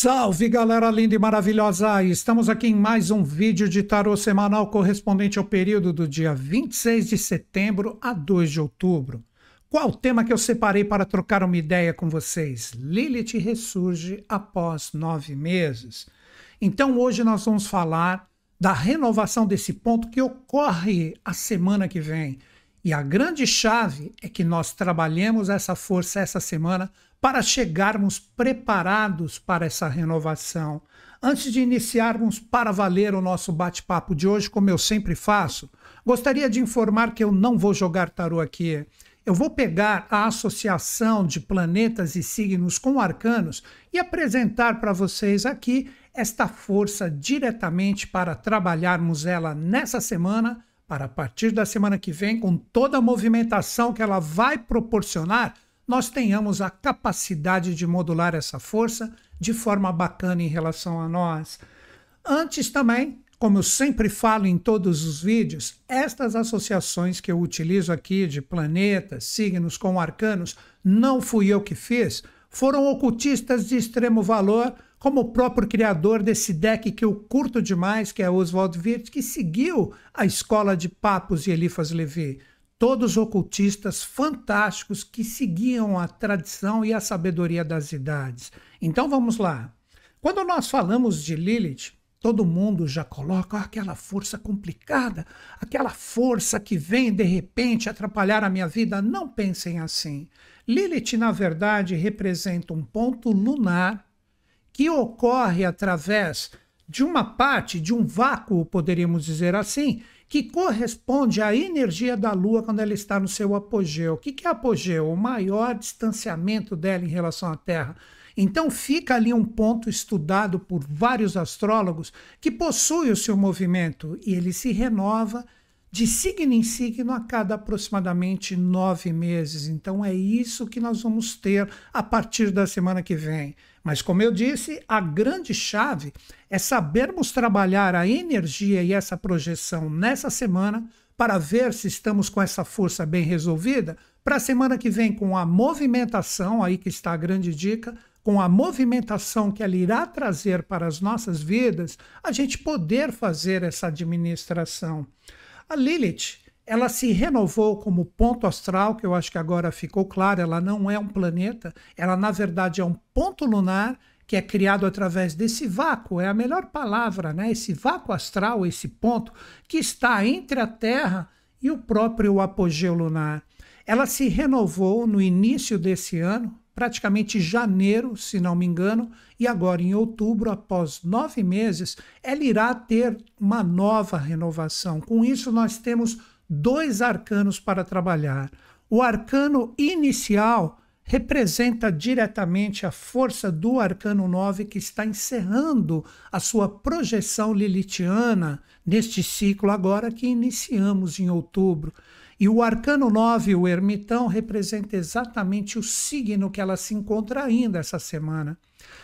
Salve galera linda e maravilhosa! Estamos aqui em mais um vídeo de tarô semanal correspondente ao período do dia 26 de setembro a 2 de outubro. Qual o tema que eu separei para trocar uma ideia com vocês? Lilith ressurge após nove meses. Então hoje nós vamos falar da renovação desse ponto que ocorre a semana que vem. E a grande chave é que nós trabalhemos essa força essa semana para chegarmos preparados para essa renovação. Antes de iniciarmos para valer o nosso bate-papo de hoje, como eu sempre faço, gostaria de informar que eu não vou jogar tarô aqui. Eu vou pegar a associação de planetas e signos com arcanos e apresentar para vocês aqui esta força diretamente para trabalharmos ela nessa semana, para a partir da semana que vem, com toda a movimentação que ela vai proporcionar nós tenhamos a capacidade de modular essa força de forma bacana em relação a nós. Antes também, como eu sempre falo em todos os vídeos, estas associações que eu utilizo aqui de planetas, signos com arcanos, não fui eu que fiz, foram ocultistas de extremo valor, como o próprio criador desse deck que eu curto demais, que é Oswald Wirth, que seguiu a escola de Papos e Elifas Levi todos ocultistas fantásticos que seguiam a tradição e a sabedoria das idades. Então vamos lá. Quando nós falamos de Lilith, todo mundo já coloca aquela força complicada, aquela força que vem de repente atrapalhar a minha vida. Não pensem assim. Lilith, na verdade, representa um ponto lunar que ocorre através de uma parte, de um vácuo, poderíamos dizer assim, que corresponde à energia da Lua quando ela está no seu apogeu. O que é apogeu? O maior distanciamento dela em relação à Terra. Então fica ali um ponto estudado por vários astrólogos que possui o seu movimento e ele se renova de signo em signo a cada aproximadamente nove meses. Então é isso que nós vamos ter a partir da semana que vem. Mas, como eu disse, a grande chave é sabermos trabalhar a energia e essa projeção nessa semana para ver se estamos com essa força bem resolvida. Para a semana que vem, com a movimentação, aí que está a grande dica, com a movimentação que ela irá trazer para as nossas vidas, a gente poder fazer essa administração. A Lilith, ela se renovou como ponto astral, que eu acho que agora ficou claro, ela não é um planeta, ela na verdade é um ponto lunar que é criado através desse vácuo, é a melhor palavra, né? Esse vácuo astral, esse ponto que está entre a Terra e o próprio apogeu lunar. Ela se renovou no início desse ano, praticamente janeiro, se não me engano, e agora em outubro, após nove meses, ela irá ter uma nova renovação. Com isso, nós temos dois arcanos para trabalhar. O arcano inicial representa diretamente a força do arcano 9 que está encerrando a sua projeção lilitiana neste ciclo agora que iniciamos em outubro. E o arcano 9, o ermitão, representa exatamente o signo que ela se encontra ainda essa semana.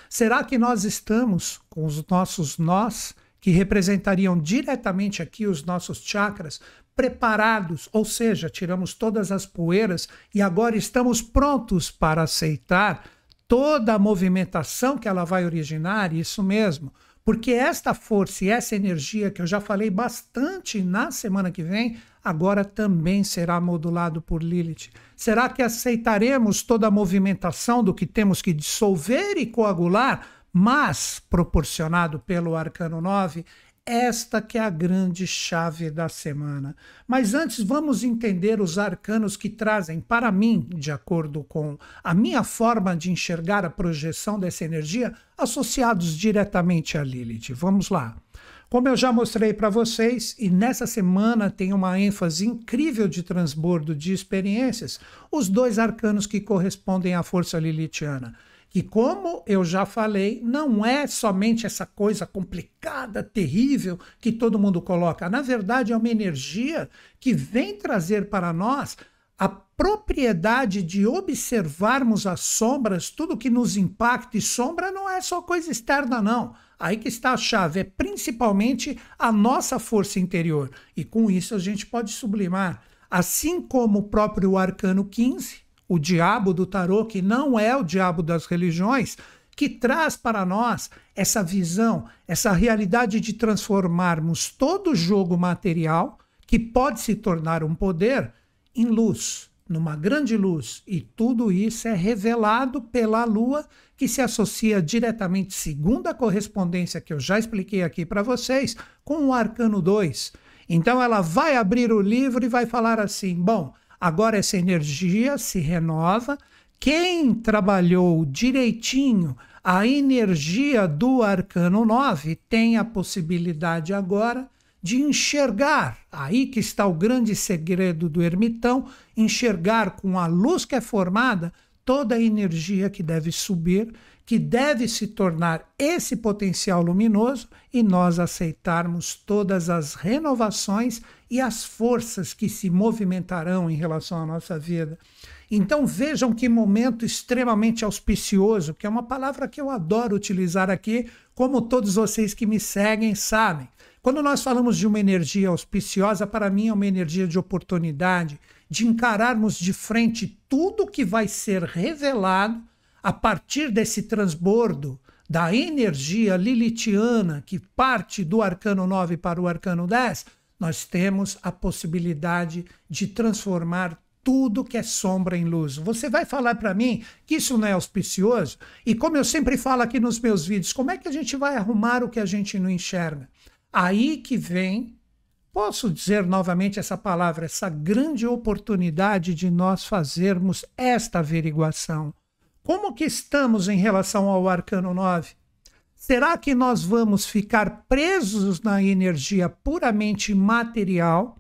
Será que nós estamos com os nossos nós, que representariam diretamente aqui os nossos chakras, preparados, ou seja, tiramos todas as poeiras e agora estamos prontos para aceitar toda a movimentação que ela vai originar? Isso mesmo. Porque esta força e essa energia que eu já falei bastante na semana que vem, agora também será modulado por Lilith. Será que aceitaremos toda a movimentação do que temos que dissolver e coagular, mas proporcionado pelo arcano 9? Esta que é a grande chave da semana. Mas antes vamos entender os arcanos que trazem para mim, de acordo com a minha forma de enxergar a projeção dessa energia, associados diretamente a Lilith. Vamos lá. Como eu já mostrei para vocês, e nessa semana tem uma ênfase incrível de transbordo de experiências, os dois arcanos que correspondem à força lilithiana que, como eu já falei, não é somente essa coisa complicada, terrível que todo mundo coloca. Na verdade, é uma energia que vem trazer para nós a propriedade de observarmos as sombras, tudo que nos impacta, e sombra não é só coisa externa, não. Aí que está a chave, é principalmente a nossa força interior. E com isso a gente pode sublimar. Assim como o próprio arcano 15, o diabo do tarô, que não é o diabo das religiões, que traz para nós essa visão, essa realidade de transformarmos todo jogo material, que pode se tornar um poder, em luz, numa grande luz. E tudo isso é revelado pela lua, que se associa diretamente, segundo a correspondência que eu já expliquei aqui para vocês, com o arcano 2. Então ela vai abrir o livro e vai falar assim: bom, agora essa energia se renova. Quem trabalhou direitinho a energia do arcano 9 tem a possibilidade agora de enxergar, aí que está o grande segredo do ermitão, enxergar com a luz que é formada toda a energia que deve subir, que deve se tornar esse potencial luminoso e nós aceitarmos todas as renovações e as forças que se movimentarão em relação à nossa vida. Então vejam que momento extremamente auspicioso, que é uma palavra que eu adoro utilizar aqui, como todos vocês que me seguem sabem. Quando nós falamos de uma energia auspiciosa, para mim é uma energia de oportunidade, de encararmos de frente tudo que vai ser revelado a partir desse transbordo da energia lilitiana que parte do arcano 9 para o arcano 10, nós temos a possibilidade de transformar tudo que é sombra em luz. Você vai falar para mim que isso não é auspicioso? E como eu sempre falo aqui nos meus vídeos, como é que a gente vai arrumar o que a gente não enxerga? Aí que vem, posso dizer novamente essa palavra, essa grande oportunidade de nós fazermos esta averiguação. Como que estamos em relação ao arcano 9? Será que nós vamos ficar presos na energia puramente material,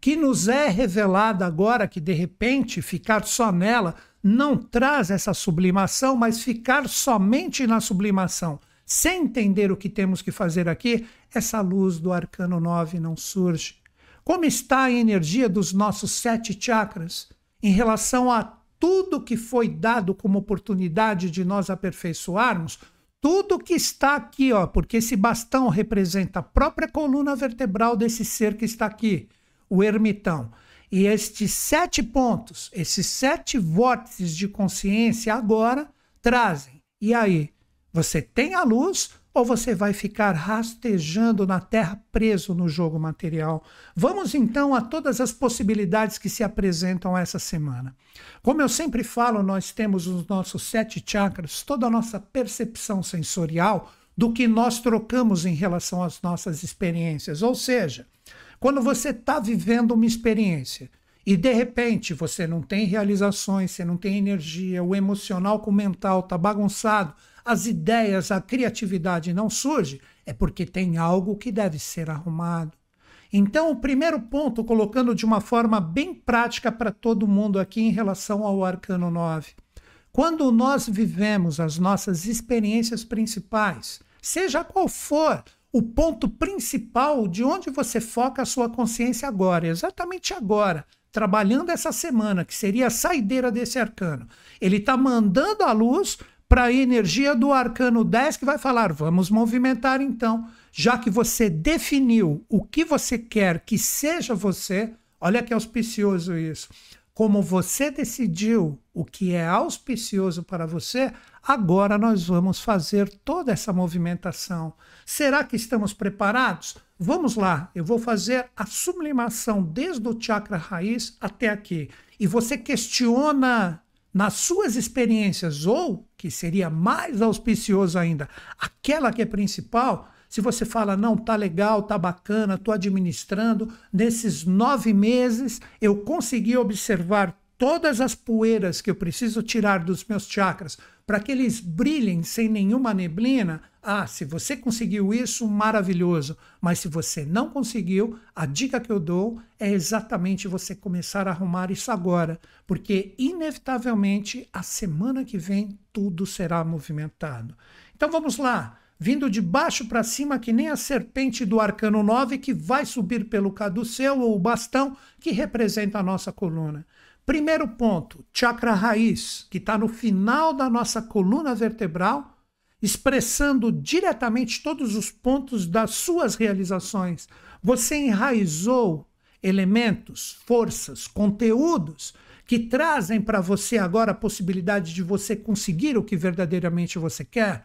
que nos é revelada agora, que de repente ficar só nela não traz essa sublimação, mas ficar somente na sublimação sem entender o que temos que fazer aqui, essa luz do arcano 9 não surge. Como está a energia dos nossos sete chakras em relação a tudo que foi dado como oportunidade de nós aperfeiçoarmos? Tudo que está aqui, ó, porque esse bastão representa a própria coluna vertebral desse ser que está aqui, o ermitão. E estes sete pontos, esses sete vórtices de consciência agora trazem. E aí, você tem a luz ou você vai ficar rastejando na terra preso no jogo material? Vamos então a todas as possibilidades que se apresentam essa semana. Como eu sempre falo, nós temos os nossos sete chakras, toda a nossa percepção sensorial do que nós trocamos em relação às nossas experiências. Ou seja, quando você está vivendo uma experiência e de repente você não tem realizações, você não tem energia, o emocional com o mental está bagunçado, as ideias, a criatividade não surge, é porque tem algo que deve ser arrumado. Então, o primeiro ponto, colocando de uma forma bem prática para todo mundo aqui em relação ao arcano 9. Quando nós vivemos as nossas experiências principais, seja qual for o ponto principal de onde você foca a sua consciência agora, exatamente agora, trabalhando essa semana, que seria a saideira desse arcano. Ele está mandando a luz para a energia do arcano 10 que vai falar: vamos movimentar então. Já que você definiu o que você quer que seja você, olha que auspicioso isso. Como você decidiu o que é auspicioso para você, agora nós vamos fazer toda essa movimentação. Será que estamos preparados? Vamos lá, eu vou fazer a sublimação desde o chakra raiz até aqui. E você questiona nas suas experiências, ou, que seria mais auspicioso ainda, aquela que é principal, se você fala, não, tá legal, tá bacana, tô administrando, nesses nove meses eu consegui observar todas as poeiras que eu preciso tirar dos meus chakras para que eles brilhem sem nenhuma neblina, ah, se você conseguiu isso, maravilhoso. Mas se você não conseguiu, a dica que eu dou é exatamente você começar a arrumar isso agora, porque inevitavelmente a semana que vem tudo será movimentado. Então vamos lá, vindo de baixo para cima, que nem a serpente do arcano 9 que vai subir pelo caduceu ou o bastão que representa a nossa coluna. Primeiro ponto, chakra raiz, que está no final da nossa coluna vertebral, expressando diretamente todos os pontos das suas realizações. Você enraizou elementos, forças, conteúdos que trazem para você agora a possibilidade de você conseguir o que verdadeiramente você quer,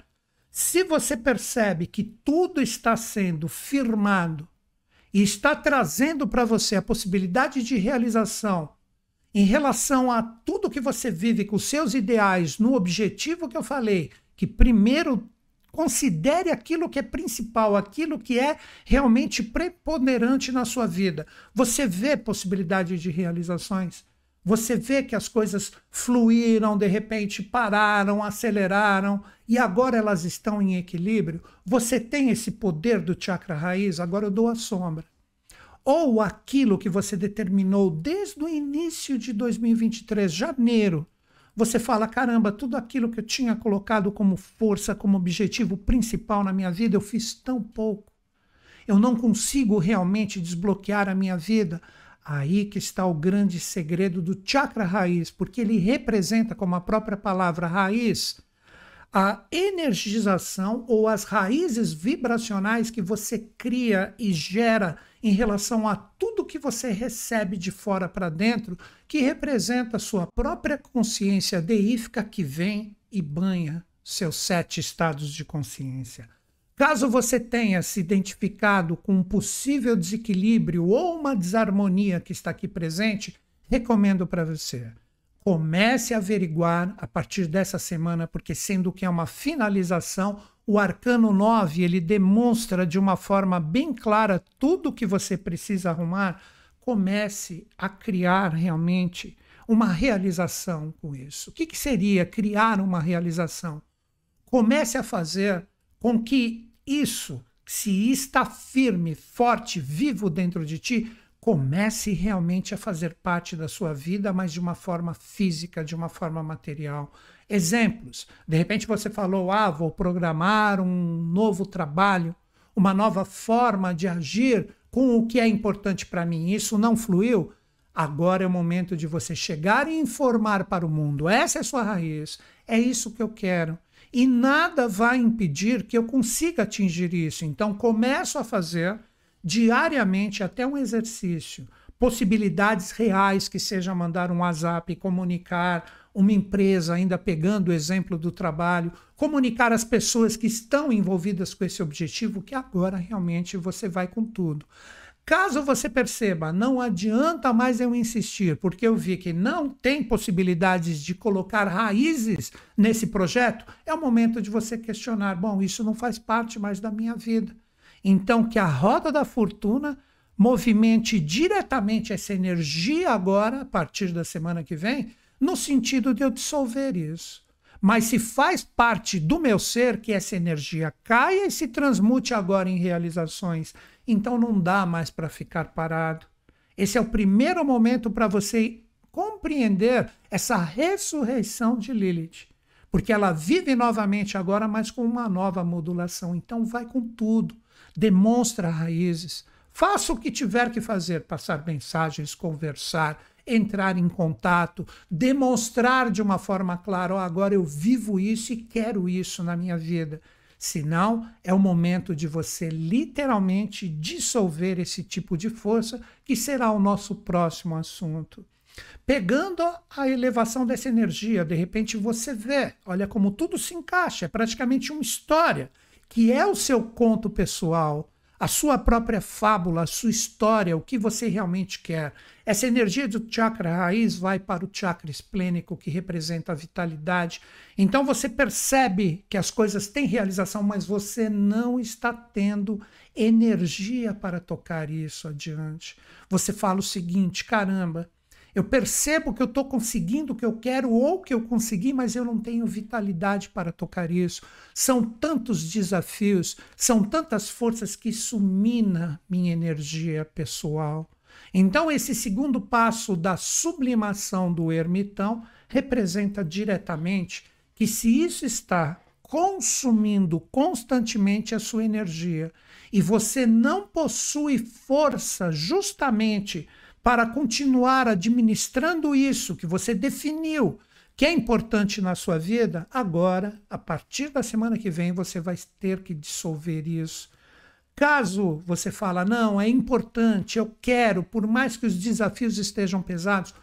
se você percebe que tudo está sendo firmado e está trazendo para você a possibilidade de realização em relação a tudo que você vive com seus ideais, no objetivo que eu falei, que primeiro considere aquilo que é principal, aquilo que é realmente preponderante na sua vida. Você vê possibilidade de realizações. Você vê que as coisas fluíram, de repente pararam, aceleraram e agora elas estão em equilíbrio. Você tem esse poder do chakra raiz, agora eu dou a sombra ou aquilo que você determinou desde o início de 2023, janeiro, você fala: caramba, tudo aquilo que eu tinha colocado como força, como objetivo principal na minha vida, eu fiz tão pouco. Eu não consigo realmente desbloquear a minha vida. Aí que está o grande segredo do chakra raiz, porque ele representa, como a própria palavra raiz, a energização ou as raízes vibracionais que você cria e gera em relação a tudo que você recebe de fora para dentro, que representa sua própria consciência deífica que vem e banha seus sete estados de consciência. Caso você tenha se identificado com um possível desequilíbrio ou uma desarmonia que está aqui presente, recomendo para você Comece a averiguar a partir dessa semana, porque sendo que é uma finalização, o arcano 9, ele demonstra de uma forma bem clara tudo o que você precisa arrumar. Comece a criar realmente uma realização com isso. O que, que seria criar uma realização? Comece a fazer com que isso, se está firme, forte, vivo dentro de ti, comece realmente a fazer parte da sua vida, mas de uma forma física, de uma forma material. Exemplos: de repente você falou, ah, vou programar um novo trabalho, uma nova forma de agir com o que é importante para mim. Isso não fluiu. Agora é o momento de você chegar e informar para o mundo. Essa é a sua raiz. É isso que eu quero. E nada vai impedir que eu consiga atingir isso. Então, começo a fazer diariamente até um exercício, possibilidades reais que seja mandar um WhatsApp, comunicar uma empresa, ainda pegando o exemplo do trabalho, comunicar as pessoas que estão envolvidas com esse objetivo, que agora realmente você vai com tudo. Caso você perceba, não adianta mais eu insistir, porque eu vi que não tem possibilidades de colocar raízes nesse projeto, é o momento de você questionar: bom, isso não faz parte mais da minha vida. Então, que a roda da fortuna movimente diretamente essa energia agora, a partir da semana que vem, no sentido de eu dissolver isso. Mas se faz parte do meu ser que essa energia caia e se transmute agora em realizações, então não dá mais para ficar parado. Esse é o primeiro momento para você compreender essa ressurreição de Lilith. Porque ela vive novamente agora, mas com uma nova modulação. Então vai com tudo demonstra raízes. Faça o que tiver que fazer, passar mensagens, conversar, entrar em contato, demonstrar de uma forma clara: oh, agora eu vivo isso e quero isso na minha vida. Senão, é o momento de você literalmente dissolver esse tipo de força, que será o nosso próximo assunto. Pegando a elevação dessa energia, de repente você vê, olha como tudo se encaixa, é praticamente uma história que é o seu conto pessoal, a sua própria fábula, a sua história, o que você realmente quer. Essa energia do chakra raiz vai para o chakra esplênico, que representa a vitalidade. Então você percebe que as coisas têm realização, mas você não está tendo energia para tocar isso adiante. Você fala o seguinte: caramba, eu percebo que eu estou conseguindo o que eu quero ou que eu consegui, mas eu não tenho vitalidade para tocar isso. São tantos desafios, são tantas forças que isso mina minha energia pessoal. Então, esse segundo passo da sublimação do ermitão representa diretamente que, se isso está consumindo constantemente a sua energia e você não possui força justamente para continuar administrando isso que você definiu que é importante na sua vida, agora, a partir da semana que vem, você vai ter que dissolver isso. Caso você fala, não, é importante, eu quero, por mais que os desafios estejam pesados,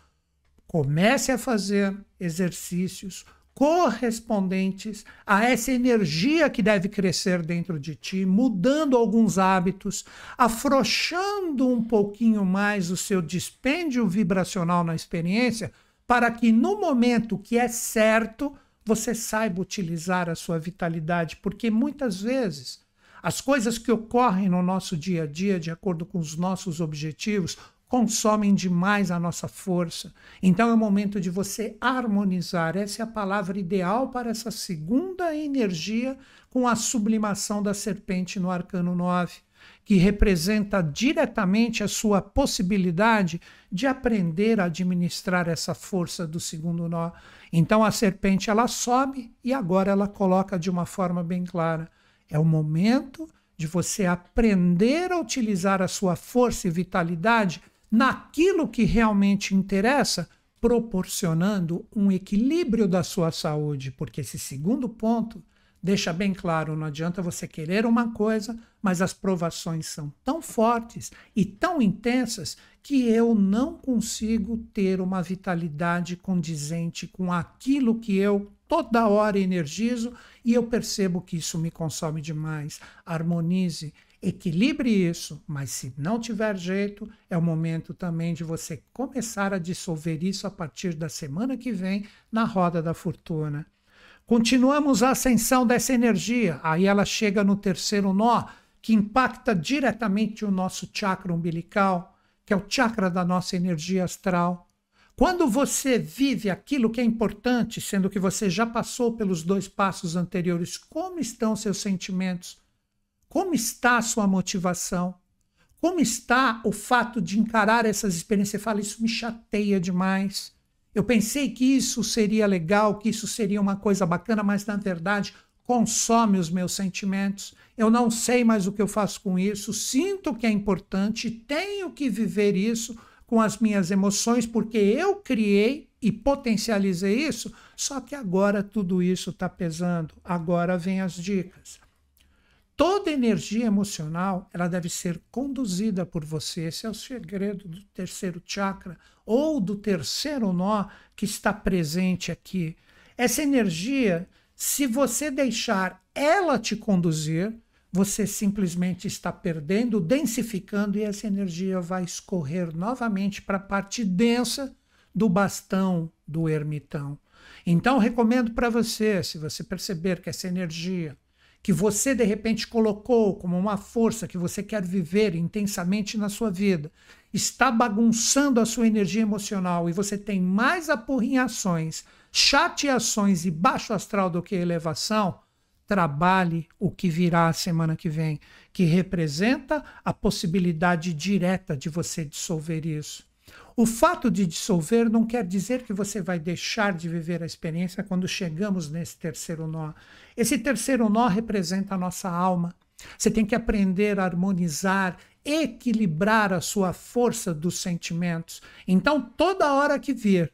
Comece a fazer exercícios correspondentes a essa energia que deve crescer dentro de ti, mudando alguns hábitos, afrouxando um pouquinho mais o seu dispêndio vibracional na experiência, para que no momento que é certo, você saiba utilizar a sua vitalidade, porque muitas vezes as coisas que ocorrem no nosso dia a dia, de acordo com os nossos objetivos, consomem demais a nossa força. Então é o momento de você harmonizar. Essa é a palavra ideal para essa segunda energia com a sublimação da serpente no arcano 9, que representa diretamente a sua possibilidade de aprender a administrar essa força do segundo nó. Então a serpente ela sobe e agora ela coloca de uma forma bem clara. É o momento de você aprender a utilizar a sua força e vitalidade naquilo que realmente interessa, proporcionando um equilíbrio da sua saúde, porque esse segundo ponto deixa bem claro: não adianta você querer uma coisa, mas as provações são tão fortes e tão intensas que eu não consigo ter uma vitalidade condizente com aquilo que eu toda hora energizo e eu percebo que isso me consome demais. Harmonize Equilibre isso, mas se não tiver jeito, é o momento também de você começar a dissolver isso a partir da semana que vem na roda da fortuna. Continuamos a ascensão dessa energia, aí ela chega no terceiro nó, que impacta diretamente o nosso chakra umbilical, que é o chakra da nossa energia astral. Quando você vive aquilo que é importante, sendo que você já passou pelos dois passos anteriores, como estão seus sentimentos? Como está a sua motivação? Como está o fato de encarar essas experiências? Você fala, isso me chateia demais. Eu pensei que isso seria legal, que isso seria uma coisa bacana, mas na verdade consome os meus sentimentos. Eu não sei mais o que eu faço com isso, sinto que é importante, tenho que viver isso com as minhas emoções, porque eu criei e potencializei isso, só que agora tudo isso está pesando. Agora vem as dicas. Toda energia emocional ela deve ser conduzida por você. Esse é o segredo do terceiro chakra ou do terceiro nó que está presente aqui. Essa energia, se você deixar ela te conduzir, você simplesmente está perdendo, densificando e essa energia vai escorrer novamente para a parte densa do bastão do ermitão. Então, recomendo para você, se você perceber que essa energia que você de repente colocou como uma força que você quer viver intensamente na sua vida, está bagunçando a sua energia emocional e você tem mais apurrinhações, chateações e baixo astral do que elevação, trabalhe o que virá a semana que vem, que representa a possibilidade direta de você dissolver isso. O fato de dissolver não quer dizer que você vai deixar de viver a experiência quando chegamos nesse terceiro nó. Esse terceiro nó representa a nossa alma. Você tem que aprender a harmonizar, equilibrar a sua força dos sentimentos. Então, toda hora que vir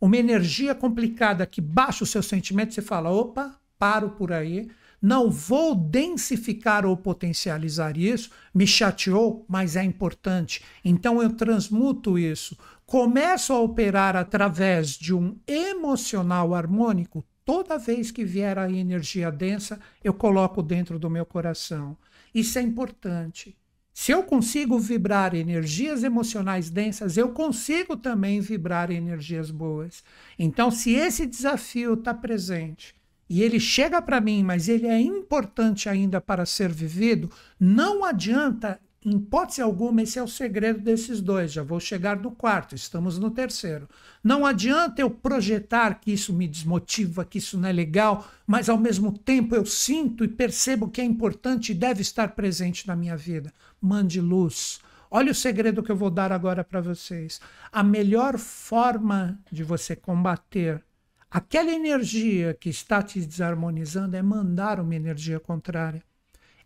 uma energia complicada que baixa os seus sentimentos, você fala: opa, paro por aí, não vou densificar ou potencializar isso, me chateou, mas é importante. Então eu transmuto isso, começo a operar através de um emocional harmônico. Toda vez que vier a energia densa, eu coloco dentro do meu coração. Isso é importante. Se eu consigo vibrar energias emocionais densas, eu consigo também vibrar energias boas. Então, se esse desafio está presente, e ele chega para mim, mas ele é importante ainda para ser vivido, não adianta, em hipótese alguma, esse é o segredo desses dois. Já vou chegar no quarto, estamos no terceiro. Não adianta eu projetar que isso me desmotiva, que isso não é legal, mas ao mesmo tempo eu sinto e percebo que é importante e deve estar presente na minha vida. Mande luz. Olha o segredo que eu vou dar agora para vocês. A melhor forma de você combater Aquela energia que está te desarmonizando é mandar uma energia contrária.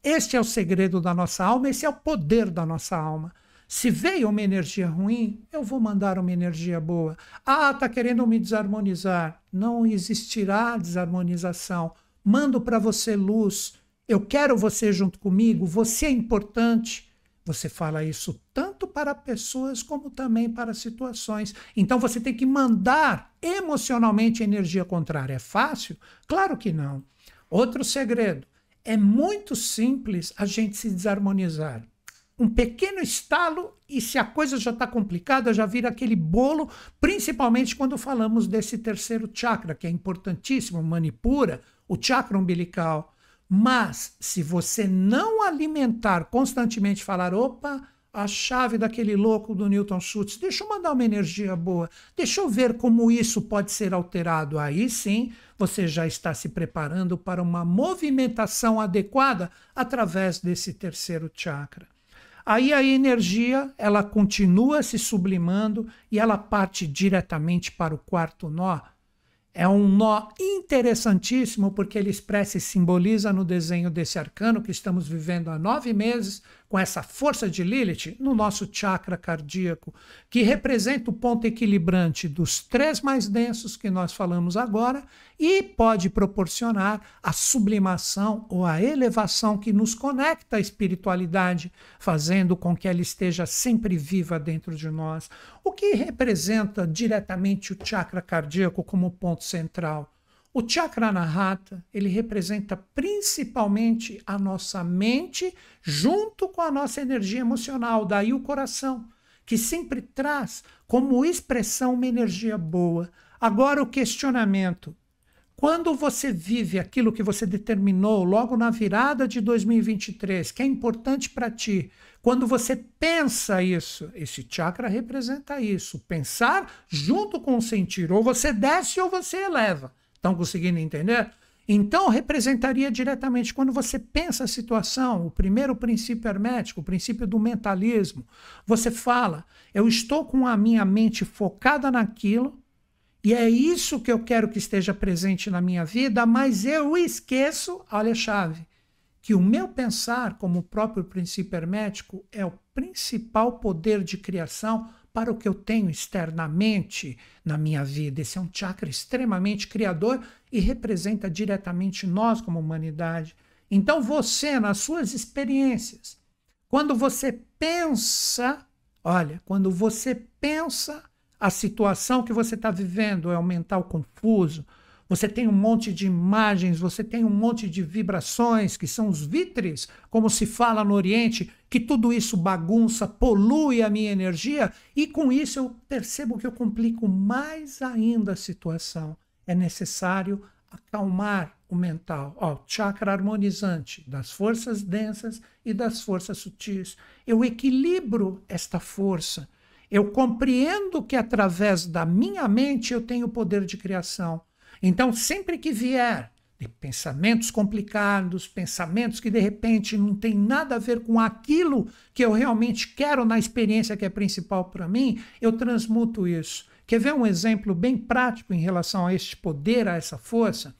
Este é o segredo da nossa alma, esse é o poder da nossa alma. Se veio uma energia ruim, eu vou mandar uma energia boa. Ah, está querendo me desarmonizar. Não existirá desarmonização. Mando para você luz. Eu quero você junto comigo. Você é importante. Você fala isso tanto para pessoas como também para situações. Então você tem que mandar emocionalmente energia contrária. É fácil? Claro que não. Outro segredo: é muito simples a gente se desarmonizar. Um pequeno estalo e se a coisa já está complicada, já vira aquele bolo, principalmente quando falamos desse terceiro chakra, que é importantíssimo, Manipura, o chakra umbilical. Mas se você não alimentar constantemente, falar, opa, a chave daquele louco do Newton Schultz, deixa eu mandar uma energia boa, deixa eu ver como isso pode ser alterado. Aí sim, você já está se preparando para uma movimentação adequada através desse terceiro chakra. Aí a energia, ela continua se sublimando e ela parte diretamente para o quarto nó, é um nó interessantíssimo porque ele expressa e simboliza no desenho desse arcano que estamos vivendo há nove meses, com essa força de Lilith no nosso chakra cardíaco, que representa o ponto equilibrante dos três mais densos que nós falamos agora e pode proporcionar a sublimação ou a elevação que nos conecta à espiritualidade, fazendo com que ela esteja sempre viva dentro de nós, o que representa diretamente o chakra cardíaco como ponto central. O chakra anahata, ele representa principalmente a nossa mente junto com a nossa energia emocional, daí o coração, que sempre traz como expressão uma energia boa. Agora o questionamento, quando você vive aquilo que você determinou logo na virada de 2023, que é importante para ti, quando você pensa isso, esse chakra representa isso, pensar junto com o sentir, ou você desce ou você eleva. Estão conseguindo entender? Então, representaria diretamente quando você pensa a situação, o primeiro princípio hermético, o princípio do mentalismo. Você fala, eu estou com a minha mente focada naquilo, e é isso que eu quero que esteja presente na minha vida, mas eu esqueço, olha a chave, que o meu pensar, como o próprio princípio hermético, é o principal poder de criação para o que eu tenho externamente na minha vida. Esse é um chakra extremamente criador e representa diretamente nós como humanidade. Então, você, nas suas experiências, quando você pensa, olha, quando você pensa a situação que você está vivendo é um mental confuso, você tem um monte de imagens, você tem um monte de vibrações, que são os vitres, como se fala no Oriente, que tudo isso bagunça, polui a minha energia, e com isso eu percebo que eu complico mais ainda a situação. É necessário acalmar o mental. Ó, chakra harmonizante das forças densas e das forças sutis. Eu equilibro esta força. Eu compreendo que através da minha mente eu tenho poder de criação. Então, sempre que vier pensamentos complicados, pensamentos que de repente não tem nada a ver com aquilo que eu realmente quero na experiência que é principal para mim, eu transmuto isso. Quer ver um exemplo bem prático em relação a este poder, a essa força?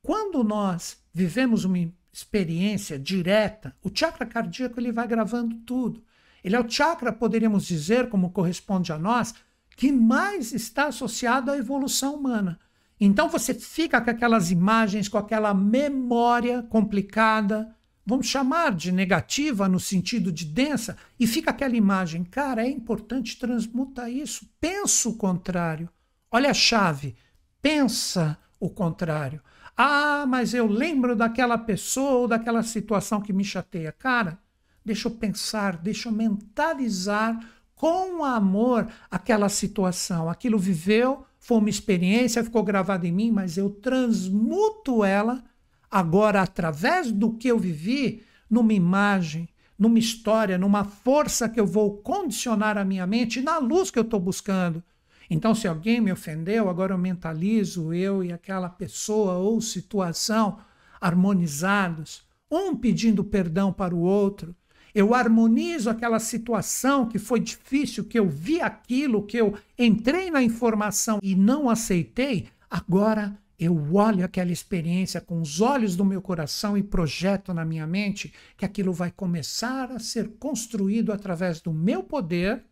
Quando nós vivemos uma experiência direta, o chakra cardíaco ele vai gravando tudo. Ele é o chakra, poderíamos dizer, como corresponde a nós, que mais está associado à evolução humana. Então você fica com aquelas imagens, com aquela memória complicada, vamos chamar de negativa no sentido de densa, e fica aquela imagem. Cara, é importante transmutar isso. Pensa o contrário. Olha a chave. Pensa o contrário. Ah, mas eu lembro daquela pessoa ou daquela situação que me chateia. Cara, deixa eu pensar, deixa eu mentalizar com amor aquela situação. Aquilo viveu, foi uma experiência, ficou gravada em mim, mas eu transmuto ela agora através do que eu vivi numa imagem, numa história, numa força que eu vou condicionar a minha mente na luz que eu estou buscando. Então, se alguém me ofendeu, agora eu mentalizo eu e aquela pessoa ou situação harmonizados, um pedindo perdão para o outro, eu harmonizo aquela situação que foi difícil, que eu vi aquilo, que eu entrei na informação e não aceitei, agora eu olho aquela experiência com os olhos do meu coração e projeto na minha mente que aquilo vai começar a ser construído através do meu poder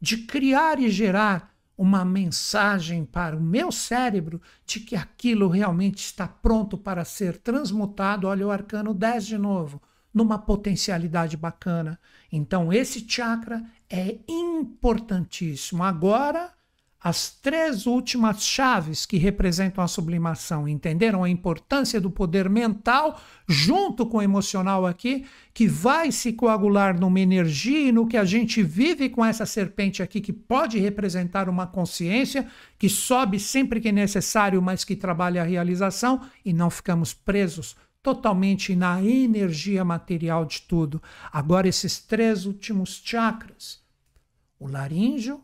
de criar e gerar uma mensagem para o meu cérebro de que aquilo realmente está pronto para ser transmutado. Olha o arcano 10 de novo numa potencialidade bacana. Então, esse chakra é importantíssimo. Agora, as três últimas chaves que representam a sublimação. Entenderam a importância do poder mental junto com o emocional aqui, que vai se coagular numa energia e no que a gente vive com essa serpente aqui, que pode representar uma consciência que sobe sempre que necessário, mas que trabalha a realização e não ficamos presos totalmente na energia material de tudo. Agora, esses três últimos chakras, o laríngeo,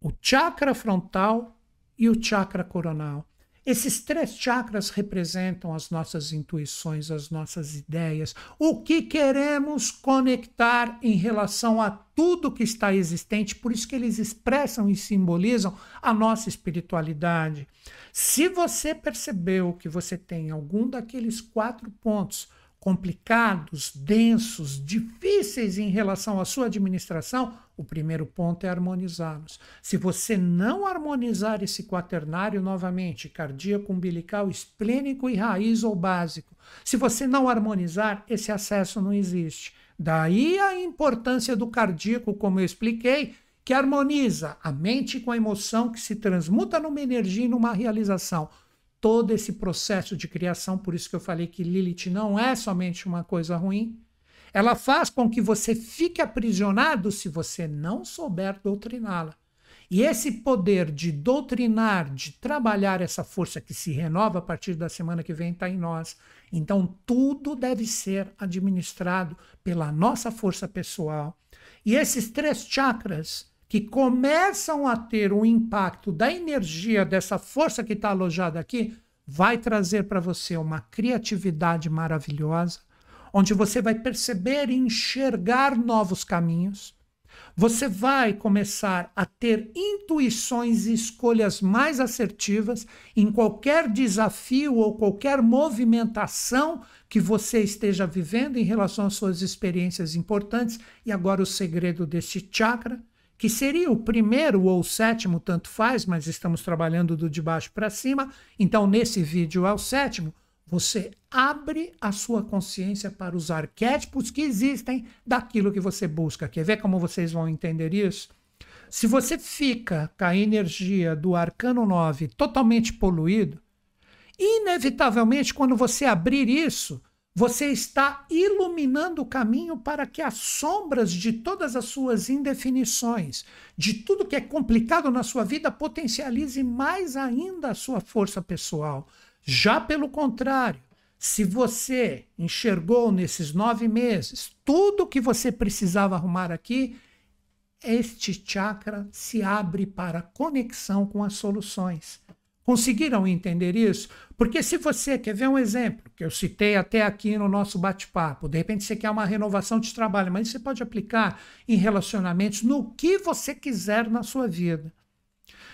o chakra frontal e o chakra coronal. Esses três chakras representam as nossas intuições, as nossas ideias, o que queremos conectar em relação a tudo que está existente, por isso que eles expressam e simbolizam a nossa espiritualidade. Se você percebeu que você tem algum daqueles quatro pontos complicados, densos, difíceis em relação à sua administração, o primeiro ponto é harmonizá-los. Se você não harmonizar esse quaternário novamente, cardíaco, umbilical, esplênico e raiz ou básico, se você não harmonizar, esse acesso não existe. Daí a importância do cardíaco, como eu expliquei, que harmoniza a mente com a emoção, que se transmuta numa energia e numa realização todo esse processo de criação, por isso que eu falei que Lilith não é somente uma coisa ruim. Ela faz com que você fique aprisionado se você não souber doutriná-la. E esse poder de doutrinar, de trabalhar essa força que se renova a partir da semana que vem está em nós. Então, tudo deve ser administrado pela nossa força pessoal. E esses três chakras que começam a ter o impacto da energia dessa força que está alojada aqui, vai trazer para você uma criatividade maravilhosa, onde você vai perceber e enxergar novos caminhos. Você vai começar a ter intuições e escolhas mais assertivas em qualquer desafio ou qualquer movimentação que você esteja vivendo em relação às suas experiências importantes. E agora o segredo deste chakra que seria o primeiro ou o sétimo, tanto faz, mas estamos trabalhando do de baixo para cima. Então, nesse vídeo é o sétimo. Você abre a sua consciência para os arquétipos que existem daquilo que você busca. Quer ver como vocês vão entender isso? Se você fica com a energia do arcano 9 totalmente poluído, inevitavelmente, quando você abrir isso, você está iluminando o caminho para que as sombras de todas as suas indefinições, de tudo que é complicado na sua vida, potencialize mais ainda a sua força pessoal. Já pelo contrário, se você enxergou nesses nove meses tudo o que você precisava arrumar aqui, este chakra se abre para conexão com as soluções. Conseguiram entender isso? Porque se você quer ver um exemplo, que eu citei até aqui no nosso bate-papo, de repente você quer uma renovação de trabalho, mas você pode aplicar em relacionamentos no que você quiser na sua vida.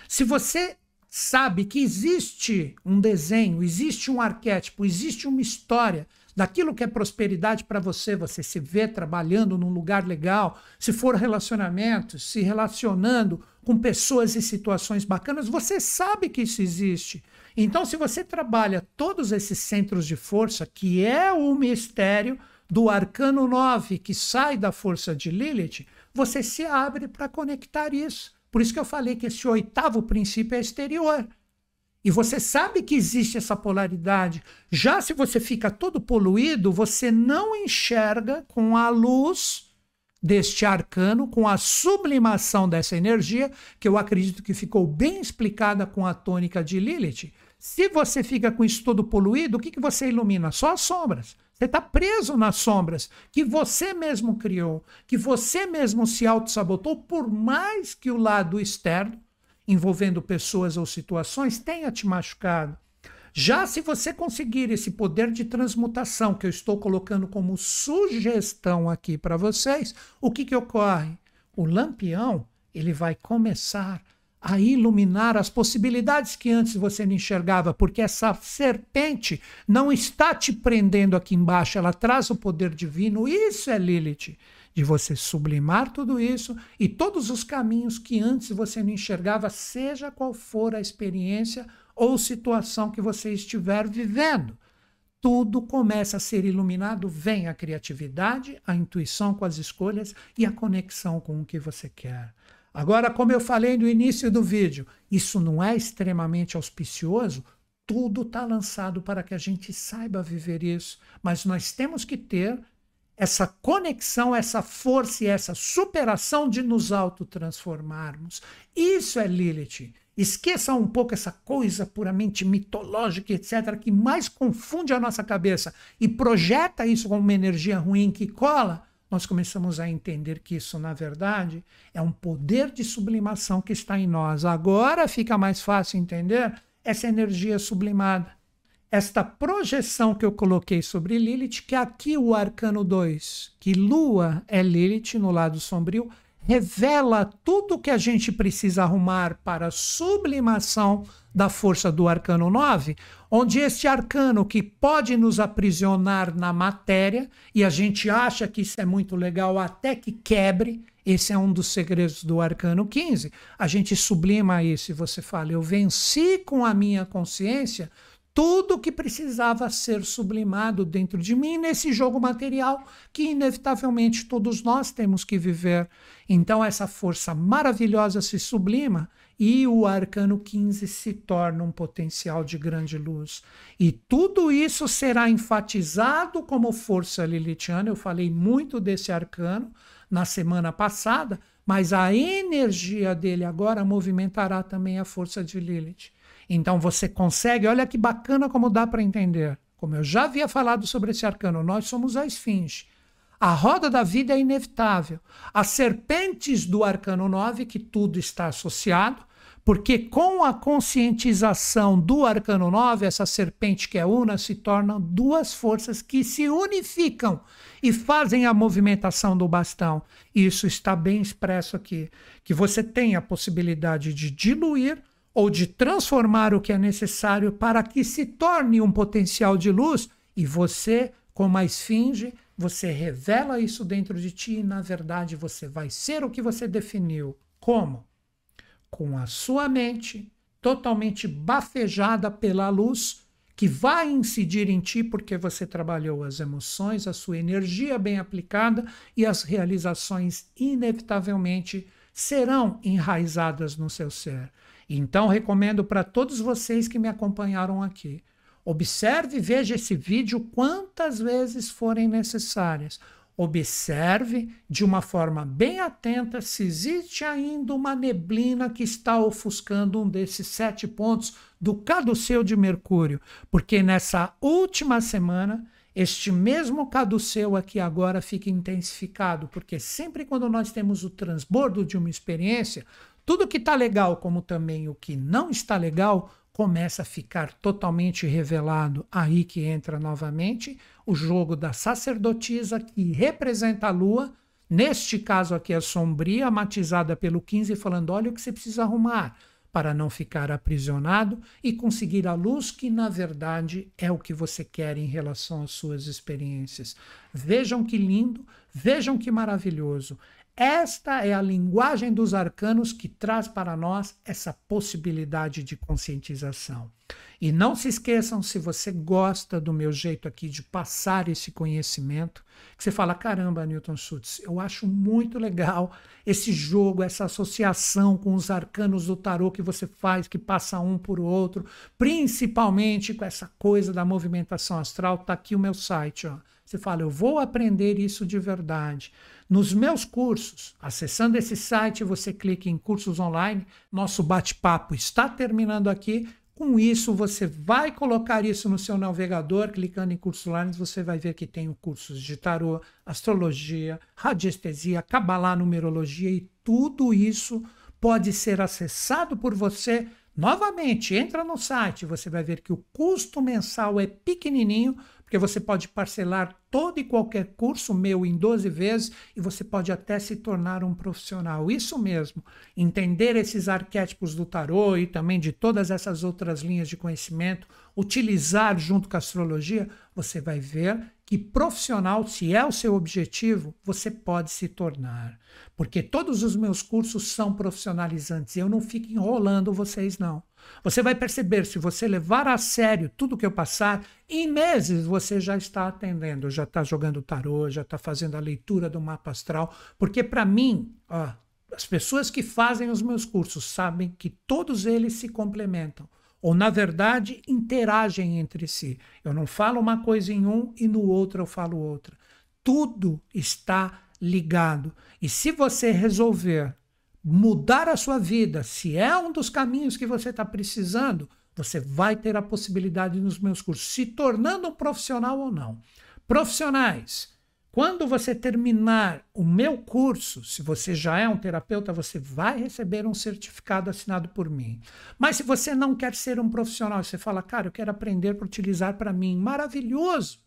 Se você sabe que existe um desenho, existe um arquétipo, existe uma história daquilo que é prosperidade para você, você se vê trabalhando num lugar legal, se for relacionamento, se relacionando com pessoas e situações bacanas, você sabe que isso existe. Então, se você trabalha todos esses centros de força, que é o mistério do arcano 9 que sai da força de Lilith, você se abre para conectar isso. Por isso que eu falei que esse oitavo princípio é exterior. E você sabe que existe essa polaridade. Já se você fica todo poluído, você não enxerga com a luz deste arcano, com a sublimação dessa energia, que eu acredito que ficou bem explicada com a tônica de Lilith. Se você fica com isso todo poluído, o que, que você ilumina? Só as sombras. Você está preso nas sombras que você mesmo criou, que você mesmo se auto-sabotou, por mais que o lado externo envolvendo pessoas ou situações tenha te machucado. Já se você conseguir esse poder de transmutação que eu estou colocando como sugestão aqui para vocês, o que, que ocorre? O lampião ele vai começar a iluminar as possibilidades que antes você não enxergava, porque essa serpente não está te prendendo aqui embaixo, ela traz o poder divino. Isso é Lilith de você sublimar tudo isso e todos os caminhos que antes você não enxergava, seja qual for a experiência ou situação que você estiver vivendo. tudo começa a ser iluminado, vem a criatividade, a intuição com as escolhas e a conexão com o que você quer. Agora, como eu falei no início do vídeo, isso não é extremamente auspicioso, tudo está lançado para que a gente saiba viver isso, mas nós temos que ter essa conexão, essa força e essa superação de nos autotransformarmos. Isso é Lilith. Esqueça um pouco essa coisa puramente mitológica, etc., que mais confunde a nossa cabeça e projeta isso como uma energia ruim que cola. Nós começamos a entender que isso, na verdade, é um poder de sublimação que está em nós. Agora fica mais fácil entender essa energia sublimada. Esta projeção que eu coloquei sobre Lilith, que aqui o arcano 2, que Lua é Lilith no lado sombrio, revela tudo o que a gente precisa arrumar para a sublimação da força do arcano 9, onde este arcano que pode nos aprisionar na matéria, e a gente acha que isso é muito legal até que quebre, esse é um dos segredos do arcano 15. A gente sublima isso e você fala: eu venci com a minha consciência tudo que precisava ser sublimado dentro de mim nesse jogo material que inevitavelmente todos nós temos que viver. Então essa força maravilhosa se sublima e o arcano 15 se torna um potencial de grande luz. E tudo isso será enfatizado como força lilithiana. Eu falei muito desse arcano na semana passada, mas a energia dele agora movimentará também a força de Lilith. Então você consegue, olha que bacana como dá para entender. Como eu já havia falado sobre esse arcano, nós somos a esfinge. A roda da vida é inevitável. As serpentes do arcano 9, que tudo está associado, porque com a conscientização do arcano 9, essa serpente que é una se tornam duas forças que se unificam e fazem a movimentação do bastão. Isso está bem expresso aqui, que você tem a possibilidade de diluir ou de transformar o que é necessário para que se torne um potencial de luz e você, como a esfinge, você revela isso dentro de ti e na verdade você vai ser o que você definiu. Como? Com a sua mente totalmente bafejada pela luz que vai incidir em ti porque você trabalhou as emoções, a sua energia bem aplicada e as realizações inevitavelmente serão enraizadas no seu ser. Então, recomendo para todos vocês que me acompanharam aqui. Observe e veja esse vídeo quantas vezes forem necessárias. Observe de uma forma bem atenta se existe ainda uma neblina que está ofuscando um desses sete pontos do caduceu de Mercúrio, porque nessa última semana este mesmo caduceu aqui agora fica intensificado, porque sempre quando nós temos o transbordo de uma experiência, tudo que está legal, como também o que não está legal, começa a ficar totalmente revelado. Aí que entra novamente o jogo da sacerdotisa, que representa a lua, neste caso aqui a sombria, matizada pelo 15, falando: olha o que você precisa arrumar para não ficar aprisionado e conseguir a luz que, na verdade, é o que você quer em relação às suas experiências. Vejam que lindo, vejam que maravilhoso. Esta é a linguagem dos arcanos que traz para nós essa possibilidade de conscientização. E não se esqueçam, se você gosta do meu jeito aqui de passar esse conhecimento, que você fala: caramba, Newton Schultz, eu acho muito legal esse jogo, essa associação com os arcanos do tarô que você faz, que passa um por outro, principalmente com essa coisa da movimentação astral. Está aqui o meu site. Ó. Você fala: eu vou aprender isso de verdade. Nos meus cursos, acessando esse site, você clica em cursos online. Nosso bate-papo está terminando aqui. Com isso, você vai colocar isso no seu navegador, clicando em cursos online, você vai ver que tem cursos de tarô, astrologia, radiestesia, cabalá, numerologia e tudo isso pode ser acessado por você. Novamente, entra no site, você vai ver que o custo mensal é pequenininho, porque você pode parcelar todo e qualquer curso meu em 12 vezes e você pode até se tornar um profissional. Isso mesmo, entender esses arquétipos do tarô e também de todas essas outras linhas de conhecimento, utilizar junto com a astrologia, você vai ver que profissional, se é o seu objetivo, você pode se tornar. Porque todos os meus cursos são profissionalizantes. Eu não fico enrolando vocês, não. Você vai perceber, se você levar a sério tudo que eu passar, em meses você já está atendendo, já está jogando tarô, já está fazendo a leitura do mapa astral, porque para mim, ó, as pessoas que fazem os meus cursos sabem que todos eles se complementam ou na verdade interagem entre si. Eu não falo uma coisa em um e no outro eu falo outra. Tudo está ligado. E se você resolver mudar a sua vida, se é um dos caminhos que você está precisando, você vai ter a possibilidade nos meus cursos, se tornando um profissional ou não. Profissionais, quando você terminar o meu curso, se você já é um terapeuta, você vai receber um certificado assinado por mim. Mas se você não quer ser um profissional, você fala, cara, eu quero aprender para utilizar para mim, maravilhoso.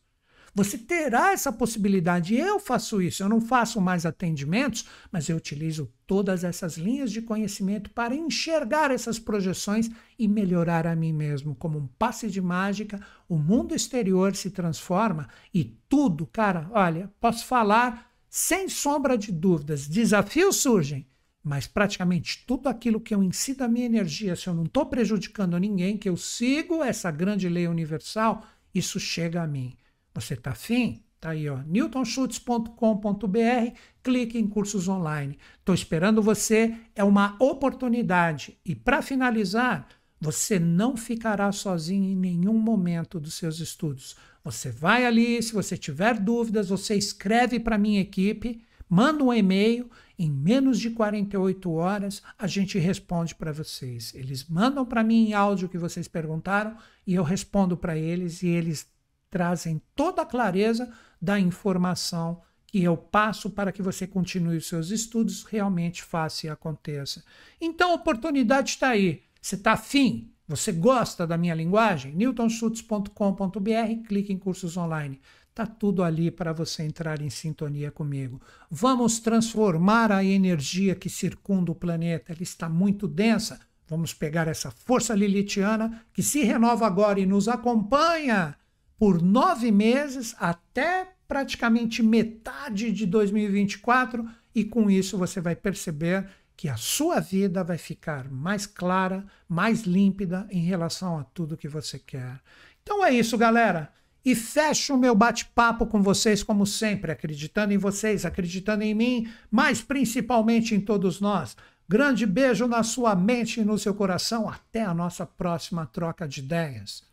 Você terá essa possibilidade. Eu faço isso. Eu não faço mais atendimentos, mas eu utilizo todas essas linhas de conhecimento para enxergar essas projeções e melhorar a mim mesmo. Como um passe de mágica, o mundo exterior se transforma e tudo, cara, olha, posso falar sem sombra de dúvidas. Desafios surgem, mas praticamente tudo aquilo que eu ensino a minha energia, se eu não estou prejudicando ninguém, que eu sigo essa grande lei universal, isso chega a mim. Você está afim? Tá aí, ó, newtonschutz.com.br, clique em cursos online. Estou esperando você, é uma oportunidade. E para finalizar, você não ficará sozinho em nenhum momento dos seus estudos. Você vai ali, se você tiver dúvidas, você escreve para minha equipe, manda um e-mail, em menos de 48 horas a gente responde para vocês. Eles mandam para mim em áudio o que vocês perguntaram e eu respondo para eles e eles trazem toda a clareza da informação que eu passo para que você continue os seus estudos, realmente faça e aconteça. Então a oportunidade está aí. Você está afim? Você gosta da minha linguagem? newtonschutz.com.br, clique em cursos online. Está tudo ali para você entrar em sintonia comigo. Vamos transformar a energia que circunda o planeta. Ela está muito densa. Vamos pegar essa força lilitiana que se renova agora e nos acompanha por nove meses até praticamente metade de 2024, e com isso você vai perceber que a sua vida vai ficar mais clara, mais límpida em relação a tudo que você quer. Então é isso, galera. E fecho o meu bate-papo com vocês, como sempre, acreditando em vocês, acreditando em mim, mas principalmente em todos nós. Grande beijo na sua mente e no seu coração. Até a nossa próxima troca de ideias.